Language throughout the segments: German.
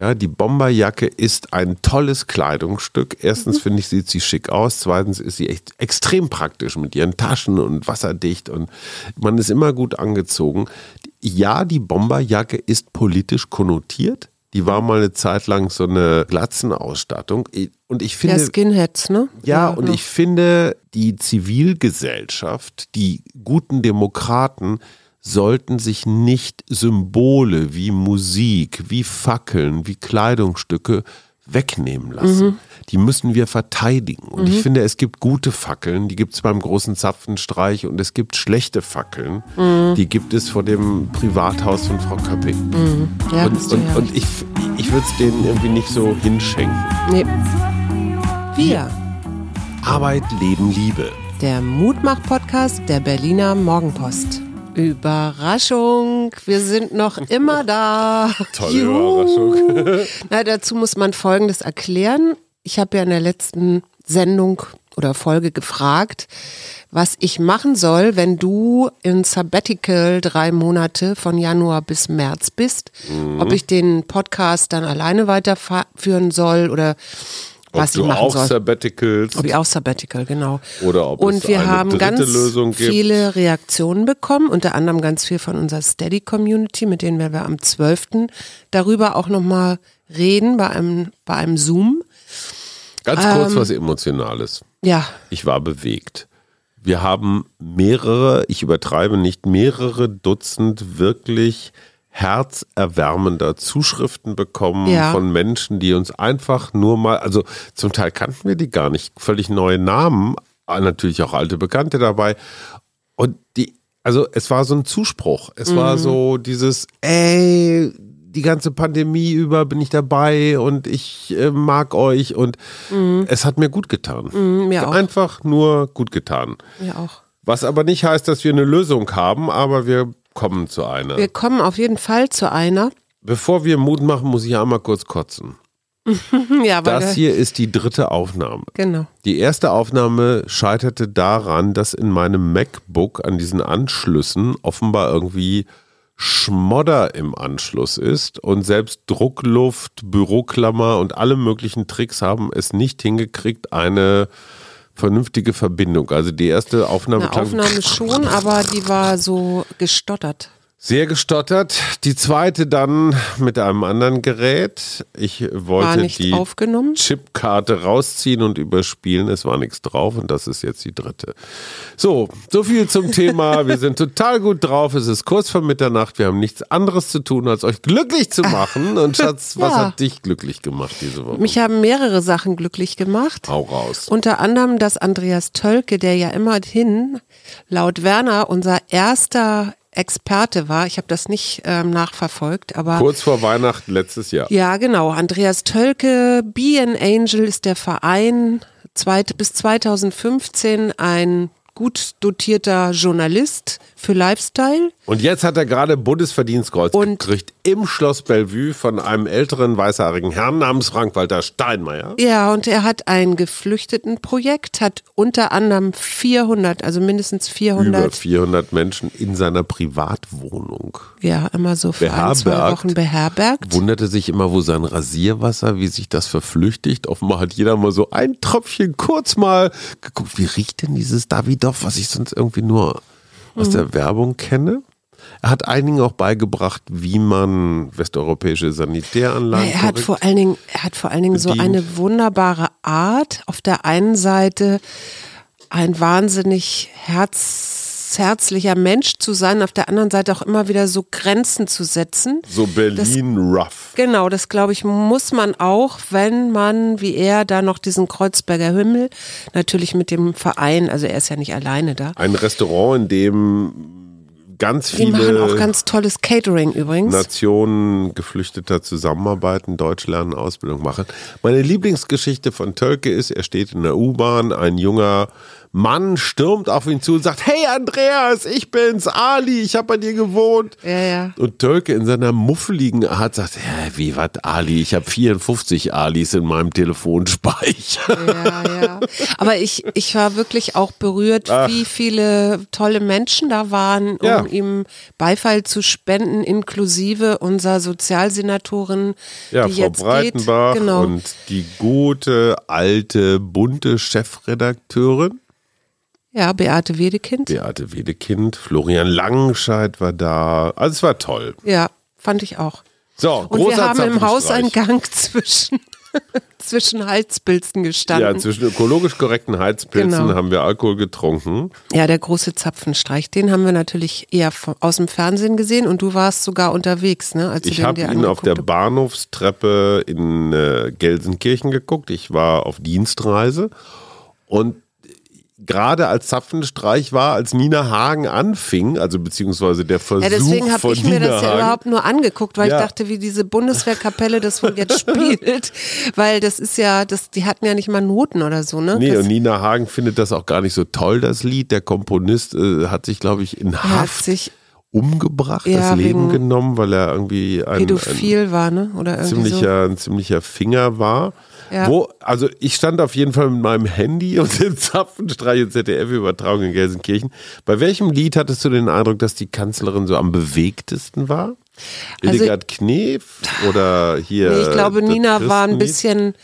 Ja, die Bomberjacke ist ein tolles Kleidungsstück. Erstens mhm. finde ich, sieht sie schick aus. Zweitens ist sie echt extrem praktisch mit ihren Taschen und wasserdicht und man ist immer gut angezogen. Ja, die Bomberjacke ist politisch konnotiert. Die war mal eine Zeit lang so eine Glatzenausstattung. Und ich finde. Ja, Skinheads, ne? Ja, ja und ja. ich finde, die Zivilgesellschaft, die guten Demokraten, sollten sich nicht Symbole wie Musik, wie Fackeln, wie Kleidungsstücke wegnehmen lassen. Mhm. Die müssen wir verteidigen. Und mhm. ich finde, es gibt gute Fackeln, die gibt es beim großen Zapfenstreich und es gibt schlechte Fackeln, mhm. die gibt es vor dem Privathaus von Frau Köpping. Mhm. Ja, und, und, und ich, ich würde es denen irgendwie nicht so hinschenken. Nee. Wir. Arbeit, Leben, Liebe. Der Mutmach-Podcast der Berliner Morgenpost. Überraschung, wir sind noch immer da. Tolle Juhu. Überraschung. Na, dazu muss man Folgendes erklären. Ich habe ja in der letzten Sendung oder Folge gefragt, was ich machen soll, wenn du in Sabbatical drei Monate von Januar bis März bist. Mhm. Ob ich den Podcast dann alleine weiterführen soll oder was ob ich machen auch soll. Sabbaticals. Ob ich auch Sabbatical, genau. Oder ob Und es wir eine haben ganz Lösung gibt. viele Reaktionen bekommen, unter anderem ganz viel von unserer Steady-Community, mit denen wir am 12. darüber auch nochmal reden bei einem, bei einem Zoom. Ganz kurz ähm, was Emotionales. Ja. Ich war bewegt. Wir haben mehrere, ich übertreibe nicht, mehrere Dutzend wirklich herzerwärmender Zuschriften bekommen ja. von Menschen, die uns einfach nur mal, also zum Teil kannten wir die gar nicht, völlig neue Namen, natürlich auch alte Bekannte dabei. Und die, also es war so ein Zuspruch. Es mhm. war so dieses, ey, die ganze Pandemie über bin ich dabei und ich äh, mag euch und mhm. es hat mir gut getan. Mhm, mir. Einfach nur gut getan. Mir auch. Was aber nicht heißt, dass wir eine Lösung haben, aber wir kommen zu einer. Wir kommen auf jeden Fall zu einer. Bevor wir Mut machen, muss ich einmal kurz kotzen. ja, das hier ist die dritte Aufnahme. Genau. Die erste Aufnahme scheiterte daran, dass in meinem MacBook an diesen Anschlüssen offenbar irgendwie Schmodder im Anschluss ist und selbst Druckluft, Büroklammer und alle möglichen Tricks haben es nicht hingekriegt, eine vernünftige Verbindung. Also die erste Aufnahme. Eine Aufnahme schon, aber die war so gestottert. Sehr gestottert. Die zweite dann mit einem anderen Gerät. Ich wollte die aufgenommen. Chipkarte rausziehen und überspielen. Es war nichts drauf und das ist jetzt die dritte. So, so viel zum Thema. Wir sind total gut drauf. Es ist kurz vor Mitternacht. Wir haben nichts anderes zu tun, als euch glücklich zu machen. Und Schatz, was ja. hat dich glücklich gemacht diese Woche? Mich haben mehrere Sachen glücklich gemacht. Hau raus. Unter anderem, dass Andreas Tölke, der ja immerhin laut Werner unser erster Experte war. Ich habe das nicht ähm, nachverfolgt, aber. Kurz vor Weihnachten letztes Jahr. Ja, genau. Andreas Tölke, Be an Angel ist der Verein. Zweit, bis 2015 ein gut dotierter Journalist für Lifestyle. Und jetzt hat er gerade Bundesverdienstkreuz und gekriegt im Schloss Bellevue von einem älteren weißhaarigen Herrn namens Frank-Walter Steinmeier. Ja, und er hat ein Geflüchtetenprojekt, hat unter anderem 400, also mindestens 400. Über 400 Menschen in seiner Privatwohnung. Ja, immer so für ein, zwei Wochen beherbergt. Wunderte sich immer, wo sein Rasierwasser, wie sich das verflüchtigt. Offenbar hat jeder mal so ein Tröpfchen kurz mal geguckt, wie riecht denn dieses Davidoff, was ich sonst irgendwie nur aus mhm. der Werbung kenne. Er hat einigen auch beigebracht, wie man westeuropäische Sanitäranlagen. Ja, er hat vor allen Dingen, er hat vor allen Dingen so eine wunderbare Art. Auf der einen Seite ein wahnsinnig herz herzlicher Mensch zu sein, auf der anderen Seite auch immer wieder so Grenzen zu setzen. So Berlin das, rough. Genau, das glaube ich, muss man auch, wenn man, wie er, da noch diesen Kreuzberger Himmel, natürlich mit dem Verein, also er ist ja nicht alleine da. Ein Restaurant, in dem ganz viele. Die machen auch ganz tolles Catering übrigens. Nationen Geflüchteter zusammenarbeiten, Deutsch lernen, Ausbildung machen. Meine Lieblingsgeschichte von Tölke ist, er steht in der U-Bahn, ein junger Mann stürmt auf ihn zu und sagt, hey Andreas, ich bin's, Ali, ich habe bei dir gewohnt. Ja, ja. Und Tölke in seiner muffeligen Art sagt, ja, wie was Ali, ich habe 54 Alis in meinem Telefonspeicher. Ja, ja. Aber ich, ich war wirklich auch berührt, Ach. wie viele tolle Menschen da waren, um ja. ihm Beifall zu spenden, inklusive unserer Sozialsenatorin, ja, die Frau jetzt Breitenbach geht. Genau. und die gute, alte, bunte Chefredakteurin. Ja, Beate Wedekind. Beate Wedekind, Florian Langenscheid war da. Also es war toll. Ja, fand ich auch. So, Und großer wir haben im Zapfenstreich. Hauseingang zwischen, zwischen Halspilzen gestanden. Ja, zwischen ökologisch korrekten Heizpilzen Genau. haben wir Alkohol getrunken. Ja, der große Zapfenstreich, den haben wir natürlich eher aus dem Fernsehen gesehen und du warst sogar unterwegs, ne? Als Ich habe ihn auf der Bahnhofstreppe in äh, Gelsenkirchen geguckt. Ich war auf Dienstreise und gerade als Zapfenstreich war, als Nina Hagen anfing, also beziehungsweise der Versuch Ja, deswegen habe ich mir Nina das ja Hagen, überhaupt nur angeguckt, weil Ja. ich dachte, wie diese Bundeswehrkapelle das wohl jetzt spielt. Weil das ist ja, das, die hatten ja nicht mal Noten oder so, ne? Nee, das, und Nina Hagen findet das auch gar nicht so toll, das Lied. Der Komponist äh, hat sich, glaube ich, in Haft umgebracht, Ja, das Leben genommen, weil er irgendwie ein, ein pädophil war, ne? Oder irgendwie so. ziemlicher, ein ziemlicher Finger war. Ja. Wo, also ich stand auf jeden Fall mit meinem Handy und dem Zapfenstreich und ZDF-Übertragung in Gelsenkirchen. Bei welchem Lied hattest du den Eindruck, dass die Kanzlerin so am bewegtesten war? Also- Hildegard Knef oder hier? Nee, ich glaube, Nina war ein bisschen,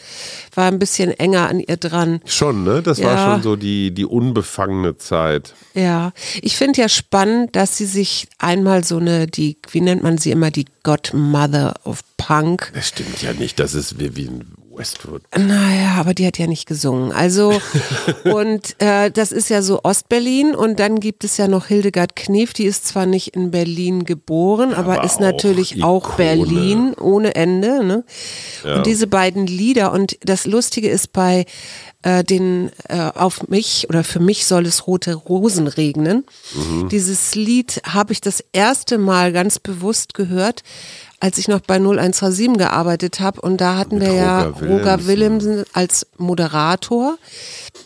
war ein bisschen enger an ihr dran. Schon, ne? Das war Ja. schon so die, die unbefangene Zeit. Ja, ich finde ja spannend, dass sie sich einmal so eine, die, wie nennt man sie immer, die Godmother of Punk. Das stimmt ja nicht, das ist Vivian Westwood. Naja, aber die hat ja nicht gesungen. Also, und äh, das ist ja so Ostberlin und dann gibt es ja noch Hildegard Knef, die ist zwar nicht in Berlin geboren, aber, aber ist auch natürlich auch Ikone. Berlin ohne Ende. Ne? Ja. Und diese beiden Lieder und das Lustige ist bei äh, den äh, auf mich oder für mich soll es rote Rosen regnen. Mhm. Dieses Lied habe ich das erste Mal ganz bewusst gehört, als ich noch bei 0137 gearbeitet habe und da hatten Mit wir ja Roger Willemsen. Als Moderator,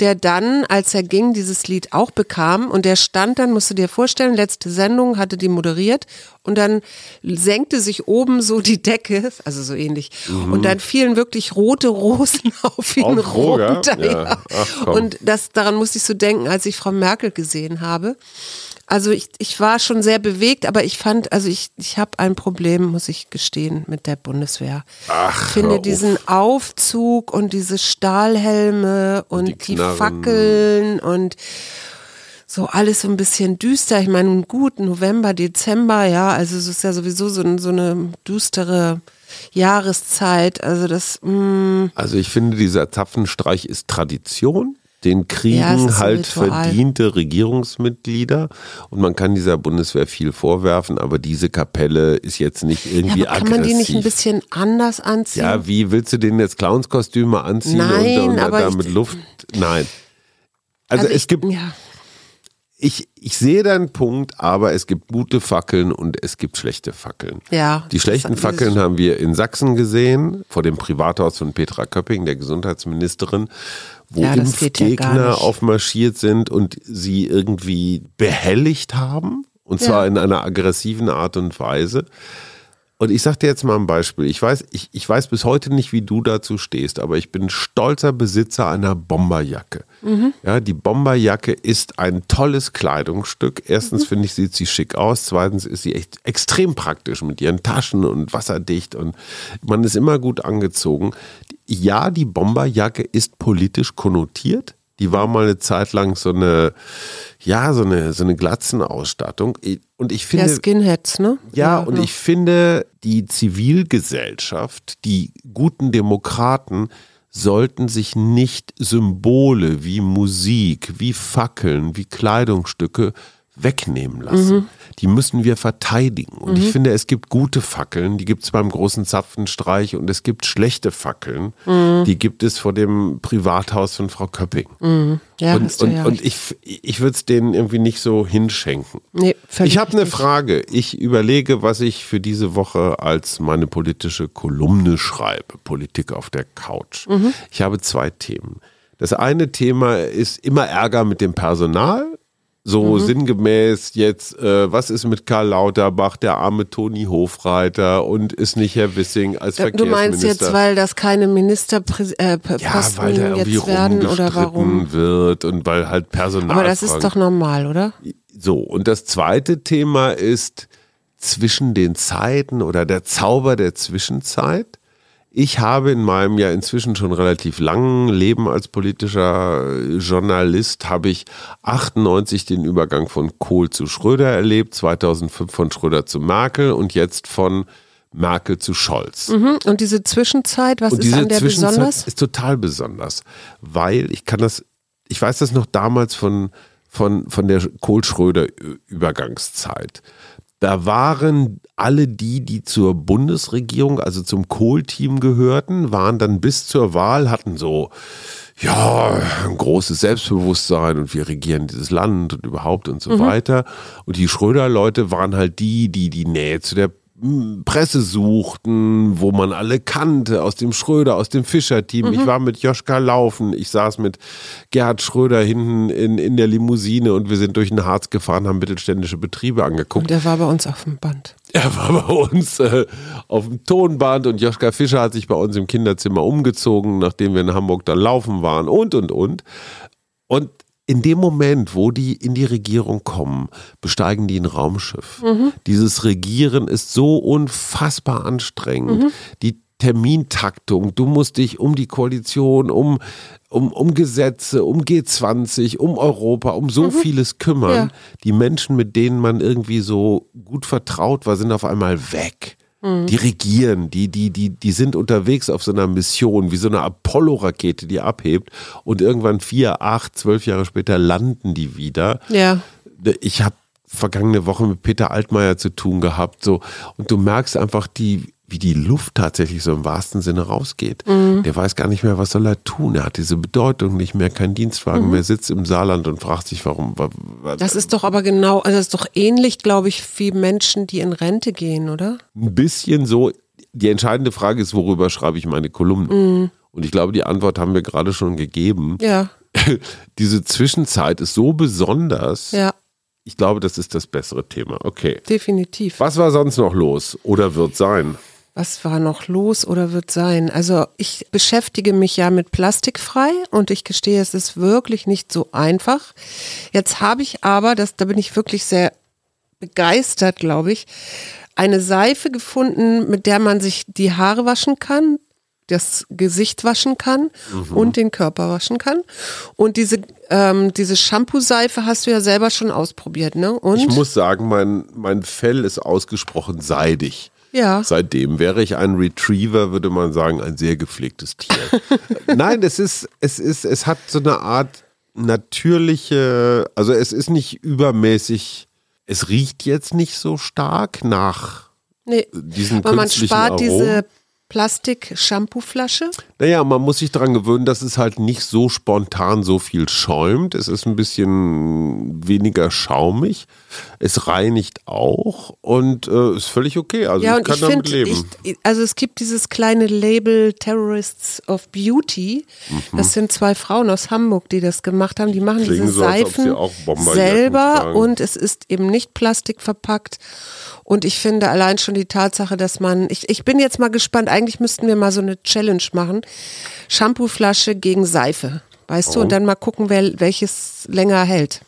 der dann, als er ging, dieses Lied auch bekam und der stand dann, musst du dir vorstellen, letzte Sendung hatte die moderiert und dann senkte sich oben so die Decke, also so ähnlich und dann fielen wirklich rote Rosen auf ihn Mhm. Auf runter. Ja. Ach, und das, daran musste ich so denken, als ich Frau Merkel gesehen habe. Also ich, ich war schon sehr bewegt, aber ich fand, also ich, ich habe ein Problem, muss ich gestehen, mit der Bundeswehr. Ach, ich finde auf. diesen Aufzug und diese Stahlhelme und, die die. Fackeln und so alles so ein bisschen düster. Ich meine, gut, November, Dezember, ja, also es ist ja sowieso so, so eine düstere Jahreszeit. Also das, mh, Also ich finde, dieser Zapfenstreich ist Tradition. Den kriegen Ja, es halt Ritual. verdiente Regierungsmitglieder und man kann dieser Bundeswehr viel vorwerfen, aber diese Kapelle ist jetzt nicht ja, irgendwie aber kann man die nicht ein aggressiv. bisschen anders anziehen? ja, wie willst du denen jetzt Clownskostüme anziehen Nein, und, und aber da ich- mit Luft? Nein. Also, Also es ich, gibt, ja. Ich, ich sehe deinen Punkt, aber es gibt gute Fackeln und es gibt schlechte Fackeln. Ja, Die schlechten Fackeln haben wir in Sachsen gesehen, vor dem Privathaus von Petra Köpping, der Gesundheitsministerin, wo Ja, ja Impfgegner nicht. aufmarschiert sind und sie irgendwie behelligt haben. Und zwar Ja. in einer aggressiven Art und Weise. Und ich sag dir jetzt mal ein Beispiel. Ich weiß, ich, ich weiß bis heute nicht, wie du dazu stehst, aber ich bin stolzer Besitzer einer Bomberjacke. Mhm. Ja, die Bomberjacke ist ein tolles Kleidungsstück. Erstens Mhm. finde ich, sieht sie schick aus. Zweitens ist sie echt extrem praktisch mit ihren Taschen und wasserdicht und man ist immer gut angezogen. Ja, die Bomberjacke ist politisch konnotiert. Die war mal eine Zeit lang so eine, ja, so eine, so eine Glatzenausstattung. Und ich finde. Ja, Skinheads, ne? Ja, und ich finde, die Zivilgesellschaft, die guten Demokraten sollten sich nicht Symbole wie Musik, wie Fackeln, wie Kleidungsstücke wegnehmen lassen. Mhm. Die müssen wir verteidigen. Und ich finde, es gibt gute Fackeln, die gibt es beim großen Zapfenstreich und es gibt schlechte Fackeln, Mhm. die gibt es vor dem Privathaus von Frau Köpping. Ja, und und, ja und ich, ich würde es denen irgendwie nicht so hinschenken. Nee, Ich habe eine. Frage. Ich überlege, was ich für diese Woche als meine politische Kolumne schreibe. Politik auf der Couch. Mhm. Ich habe zwei Themen. Das eine Thema ist immer Ärger mit dem Personal. So mhm. sinngemäß jetzt, äh, was ist mit Karl Lauterbach, der arme Toni Hofreiter und ist nicht Herr Wissing als Verkehrsminister? Du meinst jetzt, weil das keine Ministerposten äh, ja, weil jetzt werden oder warum? wird und weil halt Personal. Aber das ist doch normal, oder? So, und das zweite Thema ist zwischen den Zeiten oder der Zauber der Zwischenzeit. Ich habe in meinem ja inzwischen schon relativ langen Leben als politischer Journalist, habe ich 98 den Übergang von Kohl zu Schröder erlebt, 2005 von Schröder zu Merkel und jetzt von Merkel zu Scholz. Mhm. Und diese Zwischenzeit, was und ist an der Zwischenzeit besonders? Ist total besonders, weil ich kann das, ich weiß das noch damals von, von, von der Kohl-Schröder-Übergangszeit. Da waren alle die, die zur Bundesregierung, also zum Kohl-Team gehörten, waren dann bis zur Wahl, hatten so, ja, ein großes Selbstbewusstsein und wir regieren dieses Land und überhaupt und so mhm. weiter. Und die Schröder-Leute waren halt die, die die Nähe zu der Presse suchten, wo man alle kannte, aus dem Schröder, aus dem Fischer-Team. Mhm. Ich war mit Joschka laufen, ich saß mit Gerhard Schröder hinten in, in der Limousine und wir sind durch den Harz gefahren, haben mittelständische Betriebe angeguckt. Und er war bei uns auf dem Band. Er war bei uns äh, auf dem Tonband und Joschka Fischer hat sich bei uns im Kinderzimmer umgezogen, nachdem wir in Hamburg dann laufen waren und, und, und. Und in dem Moment, wo die in die Regierung kommen, besteigen die ein Raumschiff. Mhm. Dieses Regieren ist so unfassbar anstrengend. Mhm. Die Termintaktung, du musst dich um die Koalition, um, um, um Gesetze, um G20, um Europa, um so mhm. vieles kümmern. Ja. Die Menschen, mit denen man irgendwie so gut vertraut war, sind auf einmal weg. Mhm. Die regieren, die, die, die, die sind unterwegs auf so einer Mission, wie so eine Apollo-Rakete, die abhebt und irgendwann vier, acht, zwölf Jahre später landen die wieder. Ja. Ich habe vergangene Woche mit Peter Altmaier zu tun gehabt, so und du merkst einfach die wie die Luft tatsächlich so im wahrsten Sinne rausgeht. Mhm. Der weiß gar nicht mehr, was soll er tun. Er hat diese Bedeutung nicht mehr, kein Dienstwagen mhm. mehr, sitzt im Saarland und fragt sich, warum. Das ist doch aber genau, also das ist doch ähnlich, glaube ich, wie Menschen, die in Rente gehen, oder? Ein bisschen so. Die entscheidende Frage ist, worüber schreibe ich meine Kolumne? Mhm. Und ich glaube, die Antwort haben wir gerade schon gegeben. Ja. Diese Zwischenzeit ist so besonders. Ja. Ich glaube, das ist das bessere Thema. Okay. Definitiv. Was war sonst noch los oder wird sein? Was war noch los oder wird sein? Also ich beschäftige mich ja mit Plastikfrei und ich gestehe, es ist wirklich nicht so einfach. Jetzt habe ich aber, das, da bin ich wirklich sehr begeistert, glaube ich, eine Seife gefunden, mit der man sich die Haare waschen kann, das Gesicht waschen kann mhm. und den Körper waschen kann. Und diese, ähm, diese Shampoo-Seife hast du ja selber schon ausprobiert, ne? Und? Ich muss sagen, mein, mein Fell ist ausgesprochen seidig. Ja. Seitdem wäre ich ein Retriever, würde man sagen, ein sehr gepflegtes Tier. Nein, es ist, es ist, es hat so eine Art natürliche, also es ist nicht übermäßig, es riecht jetzt nicht so stark nach nee, diesen weil man spart Aromen. diese Plastik-Shampoo-Flasche? Naja, man muss sich daran gewöhnen, dass es halt nicht so spontan so viel schäumt. Es ist ein bisschen weniger schaumig. Es reinigt auch und äh, ist völlig okay. Also ja, ich kann ich damit find, leben. Ich, also es gibt dieses kleine Label Terrorists of Beauty. Mhm. Das sind zwei Frauen aus Hamburg, die das gemacht haben. Die machen Klingen diese so, Seifen selber und es ist eben nicht plastikverpackt. Und ich finde allein schon die Tatsache, dass man, ich, ich bin jetzt mal gespannt, eigentlich müssten wir mal so eine Challenge machen. Shampooflasche gegen Seife, weißt oh. du, und dann mal gucken, wer, welches länger hält.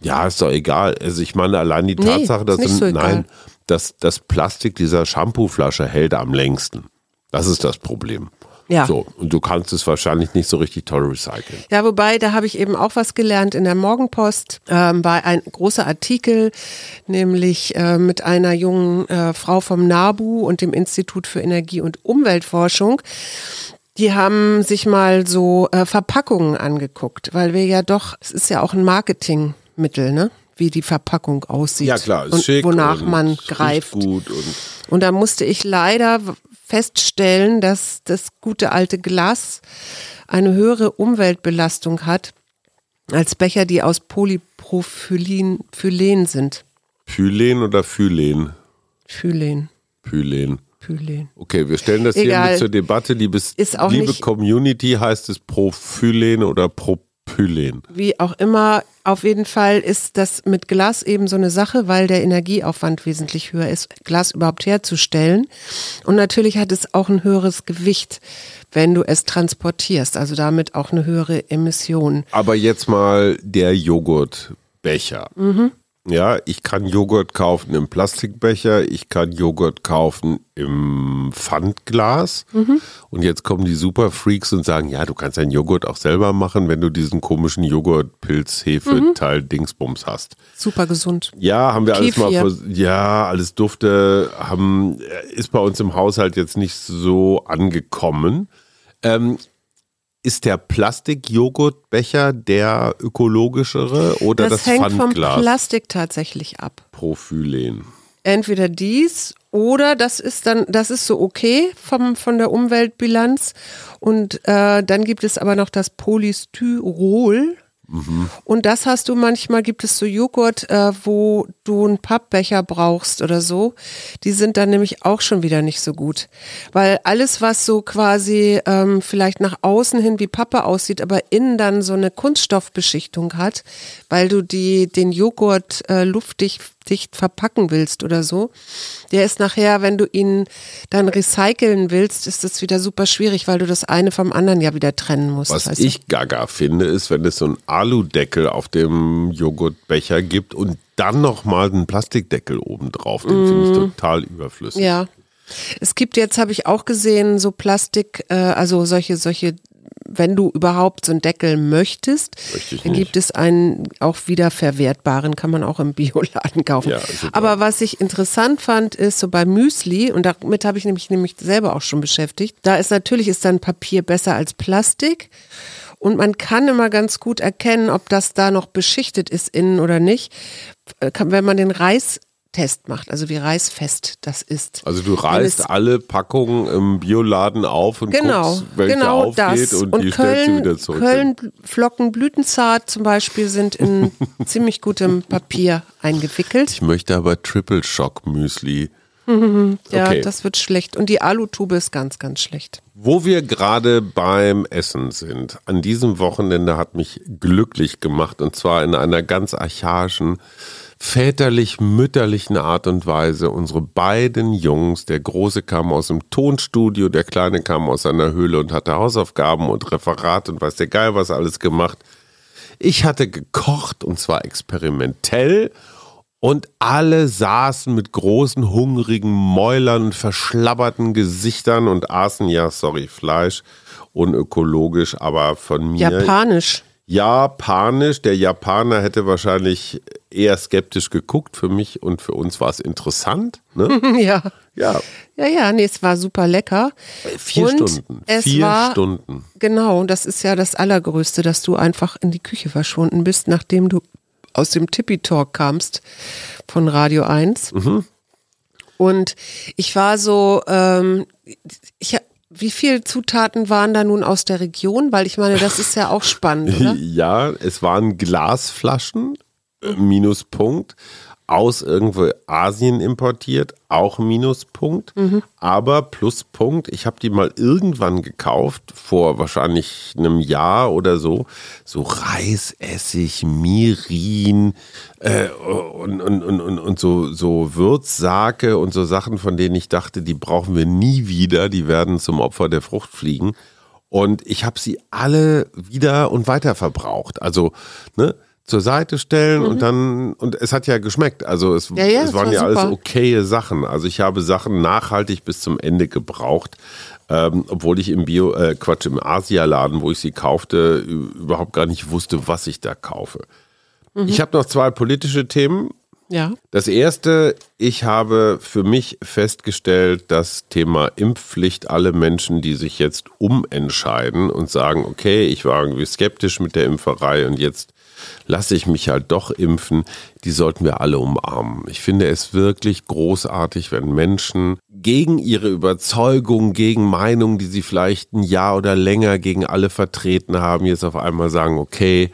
Ja, ist doch egal. Also ich meine, allein die Tatsache, nee, dass, so nein, dass das Plastik dieser Shampooflasche hält am längsten. Das ist das Problem. Ja. So, und du kannst es wahrscheinlich nicht so richtig toll recyceln. Ja, wobei, da habe ich eben auch was gelernt in der Morgenpost, ähm, war ein großer Artikel, nämlich äh, mit einer jungen äh, Frau vom NABU und dem Institut für Energie- und Umweltforschung. Die haben sich mal so äh, Verpackungen angeguckt, weil wir ja doch, es ist ja auch ein Marketingmittel, ne? wie die Verpackung aussieht. Ja klar, ist und schick wonach und man greift. Gut und, und da musste ich leider feststellen, dass das gute alte Glas eine höhere Umweltbelastung hat als Becher, die aus Polypropylen Phylen sind. Phylen oder Phylen? Phylen. Phylen. Phylen. Okay, wir stellen das Egal. hier mit zur Debatte. Liebes, liebe Community, heißt es Prophylen oder Propylen? Propylen. Wie auch immer, auf jeden Fall ist das mit Glas eben so eine Sache, weil der Energieaufwand wesentlich höher ist, Glas überhaupt herzustellen. Und natürlich hat es auch ein höheres Gewicht, wenn du es transportierst, also damit auch eine höhere Emission. Aber jetzt mal der Joghurtbecher. Mhm. Ja, ich kann Joghurt kaufen im Plastikbecher, ich kann Joghurt kaufen im Pfandglas. Mhm. Und jetzt kommen die Superfreaks und sagen, ja, du kannst deinen Joghurt auch selber machen, wenn du diesen komischen Joghurt-Pilz-Hefe-Teil-Dingsbums mhm. hast. Super gesund. Ja, haben wir Kefir. alles mal, ja, alles Dufte, haben, ist bei uns im Haushalt jetzt nicht so angekommen. Ähm, ist der Plastikjoghurtbecher der ökologischere oder das, das hängt Pfandglas? vom Plastik tatsächlich ab. Prophylen. Entweder dies oder das ist dann, das ist so okay vom, von der Umweltbilanz. Und äh, dann gibt es aber noch das Polystyrol. Und das hast du manchmal, gibt es so Joghurt, äh, wo du einen Pappbecher brauchst oder so. Die sind dann nämlich auch schon wieder nicht so gut. Weil alles, was so quasi ähm, vielleicht nach außen hin wie Pappe aussieht, aber innen dann so eine Kunststoffbeschichtung hat, weil du die, den Joghurt äh, luftdicht dicht verpacken willst oder so, der ist nachher, wenn du ihn dann recyceln willst, ist das wieder super schwierig, weil du das eine vom anderen ja wieder trennen musst. Was ich du? gaga finde, ist, wenn es so einen Aludeckel auf dem Joghurtbecher gibt und dann nochmal einen Plastikdeckel oben drauf. Den mm. finde ich mhm. total überflüssig. Ja. Es gibt jetzt, habe ich auch gesehen, so Plastik, äh, also solche, solche wenn du überhaupt so einen Deckel möchtest, dann gibt es einen auch wieder verwertbaren, kann man auch im Bioladen kaufen. Ja, Aber was ich interessant fand, ist so bei Müsli, und damit habe ich nämlich, nämlich selber auch schon beschäftigt, da ist natürlich ist dann Papier besser als Plastik. Und man kann immer ganz gut erkennen, ob das da noch beschichtet ist innen oder nicht, äh, wenn man den Reis Test macht, also wie reißfest das ist. Also du reißt alle Packungen im Bioladen auf und genau, guckst, welche genau aufgeht das. und, und die Köln, stellst du wieder zurück. Köln Blütenzart zum Beispiel sind in ziemlich gutem Papier eingewickelt. Ich möchte aber Triple Shock Müsli. ja, okay. das wird schlecht. Und die Alutube ist ganz, ganz schlecht. Wo wir gerade beim Essen sind, an diesem Wochenende hat mich glücklich gemacht und zwar in einer ganz archaischen väterlich-mütterlichen Art und Weise unsere beiden Jungs, der Große kam aus dem Tonstudio, der Kleine kam aus seiner Höhle und hatte Hausaufgaben und Referat und weiß der Geil was alles gemacht. Ich hatte gekocht und zwar experimentell und alle saßen mit großen, hungrigen Mäulern, verschlabberten Gesichtern und aßen, ja, sorry, Fleisch, unökologisch, aber von mir. Japanisch. Japanisch. Der Japaner hätte wahrscheinlich eher skeptisch geguckt. Für mich und für uns war es interessant. Ne? ja. Ja. Ja, ja, nee, es war super lecker. Vier und Stunden. Vier war, Stunden. Genau, das ist ja das Allergrößte, dass du einfach in die Küche verschwunden bist, nachdem du aus dem Tippy Talk kamst von Radio 1. Mhm. Und ich war so, ähm, ich, wie viele Zutaten waren da nun aus der Region? Weil ich meine, das ist ja auch spannend, oder? ja, es waren Glasflaschen, äh, Minuspunkt aus irgendwo Asien importiert, auch Minuspunkt, mhm. aber Pluspunkt. Ich habe die mal irgendwann gekauft, vor wahrscheinlich einem Jahr oder so. So Reisessig, Mirin äh, und, und, und, und, und so, so Würzsake und so Sachen, von denen ich dachte, die brauchen wir nie wieder, die werden zum Opfer der Fruchtfliegen. Und ich habe sie alle wieder und weiter verbraucht. Also, ne? Zur Seite stellen mhm. und dann, und es hat ja geschmeckt. Also es, ja, ja, es waren war ja super. alles okaye Sachen. Also ich habe Sachen nachhaltig bis zum Ende gebraucht. Ähm, obwohl ich im Bio, äh, Quatsch, im Asialaden, wo ich sie kaufte, überhaupt gar nicht wusste, was ich da kaufe. Mhm. Ich habe noch zwei politische Themen. Ja. Das erste, ich habe für mich festgestellt, das Thema Impfpflicht, alle Menschen, die sich jetzt umentscheiden und sagen, okay, ich war irgendwie skeptisch mit der Impferei und jetzt lasse ich mich halt doch impfen, die sollten wir alle umarmen. Ich finde es wirklich großartig, wenn Menschen gegen ihre Überzeugung, gegen Meinungen, die sie vielleicht ein Jahr oder länger gegen alle vertreten haben, jetzt auf einmal sagen, okay,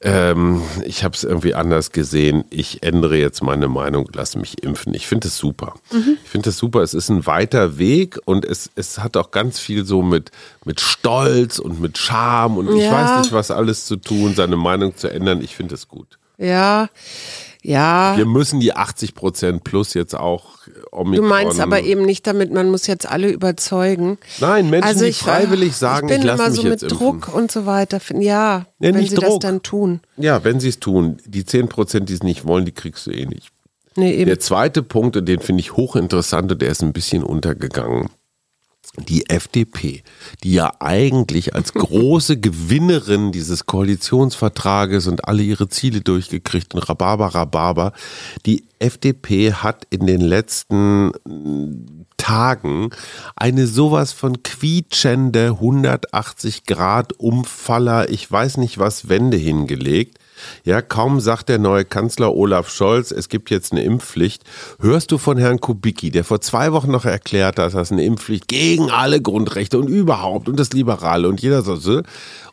ähm, ich habe es irgendwie anders gesehen, ich ändere jetzt meine Meinung, lasse mich impfen. Ich finde es super. Mhm. Ich finde es super, es ist ein weiter Weg und es, es hat auch ganz viel so mit, mit Stolz und mit Scham und ja. ich weiß nicht, was alles zu tun, seine Meinung zu ändern. Ich finde es gut. Ja, ja. Wir müssen die 80 Prozent plus jetzt auch Omikron. Du meinst aber eben nicht damit, man muss jetzt alle überzeugen. Nein, Menschen, also ich, die freiwillig sagen, ich, bin ich lasse immer mich so mit Druck und so weiter. Ja, ja wenn sie Druck. das dann tun. Ja, wenn sie es tun. Die 10 Prozent, die es nicht wollen, die kriegst du eh nicht. Nee, eben. Der zweite Punkt, und den finde ich hochinteressant und der ist ein bisschen untergegangen die FDP, die ja eigentlich als große Gewinnerin dieses Koalitionsvertrages und alle ihre Ziele durchgekriegt und Rhabarber, Rhabarber, die FDP hat in den letzten mm, Tagen eine sowas von quietschende 180 Grad Umfaller, ich weiß nicht was, Wende hingelegt ja, kaum sagt der neue Kanzler Olaf Scholz, es gibt jetzt eine Impfpflicht, hörst du von Herrn Kubicki, der vor zwei Wochen noch erklärt hat, dass eine Impfpflicht gegen alle Grundrechte und überhaupt und das Liberale und jeder so.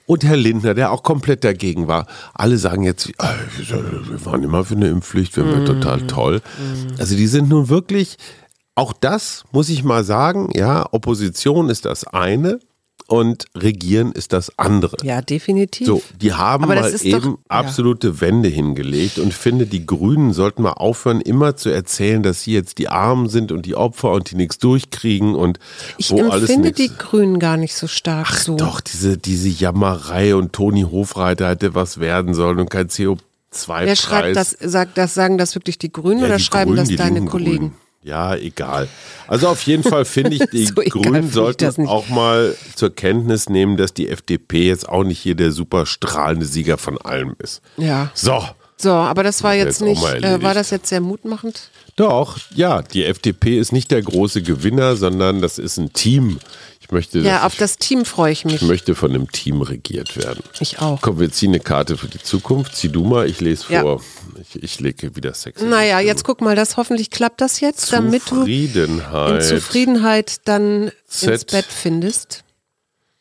Und Herr Lindner, der auch komplett dagegen war. Alle sagen jetzt, äh, wir waren immer für eine Impfpflicht, wir wir total toll. Also die sind nun wirklich, auch das muss ich mal sagen, ja, Opposition ist das eine und Regieren ist das andere. Ja, definitiv. So, die haben mal eben doch, absolute ja. Wände hingelegt und finde, die Grünen sollten mal aufhören, immer zu erzählen, dass sie jetzt die Armen sind und die Opfer und die nichts durchkriegen und ich wo alles Ich finde die Grünen gar nicht so stark Ach so. Doch, diese, diese Jammerei und Toni Hofreiter hätte was werden sollen und kein CO2 Wer schreibt das, sagt das, sagen das wirklich die Grünen ja, oder die schreiben Grünen, das deine Kollegen? Grünen. Ja, egal. Also auf jeden Fall finde ich, die so Grünen sollten auch mal zur Kenntnis nehmen, dass die FDP jetzt auch nicht hier der super strahlende Sieger von allem ist. Ja. So. So, aber das war jetzt, jetzt nicht, äh, war das jetzt sehr mutmachend? Doch, ja, die FDP ist nicht der große Gewinner, sondern das ist ein Team. Ich möchte, ja, auf ich, das Team freue ich mich. Ich möchte von einem Team regiert werden. Ich auch. Komm, wir ziehen eine Karte für die Zukunft. Zieh du mal, ich lese vor. Ich, ich lege wieder Sex. Naja, jetzt guck mal, das hoffentlich klappt das jetzt, damit du in Zufriedenheit dann Z. ins Bett findest.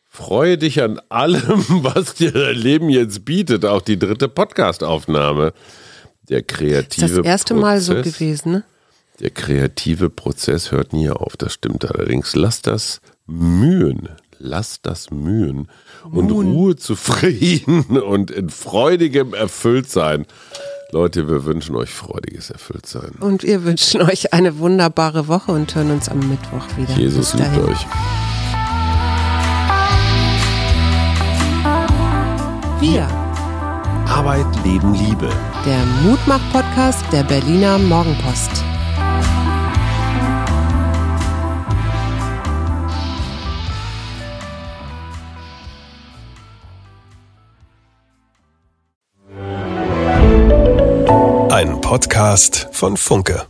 Freue dich an allem, was dir dein Leben jetzt bietet, auch die dritte Podcast-Aufnahme. Der kreative Das, das erste Prozess, Mal so gewesen, ne? Der kreative Prozess hört nie auf, das stimmt allerdings. Lass das mühen, lass das mühen und. Ruhe, zufrieden und in freudigem Erfülltsein Leute, wir wünschen euch freudiges Erfülltsein. Und wir wünschen euch eine wunderbare Woche und hören uns am Mittwoch wieder. Jesus liebt euch. Wir. Arbeit, Leben, Liebe. Der Mutmach-Podcast der Berliner Morgenpost. Podcast von Funke.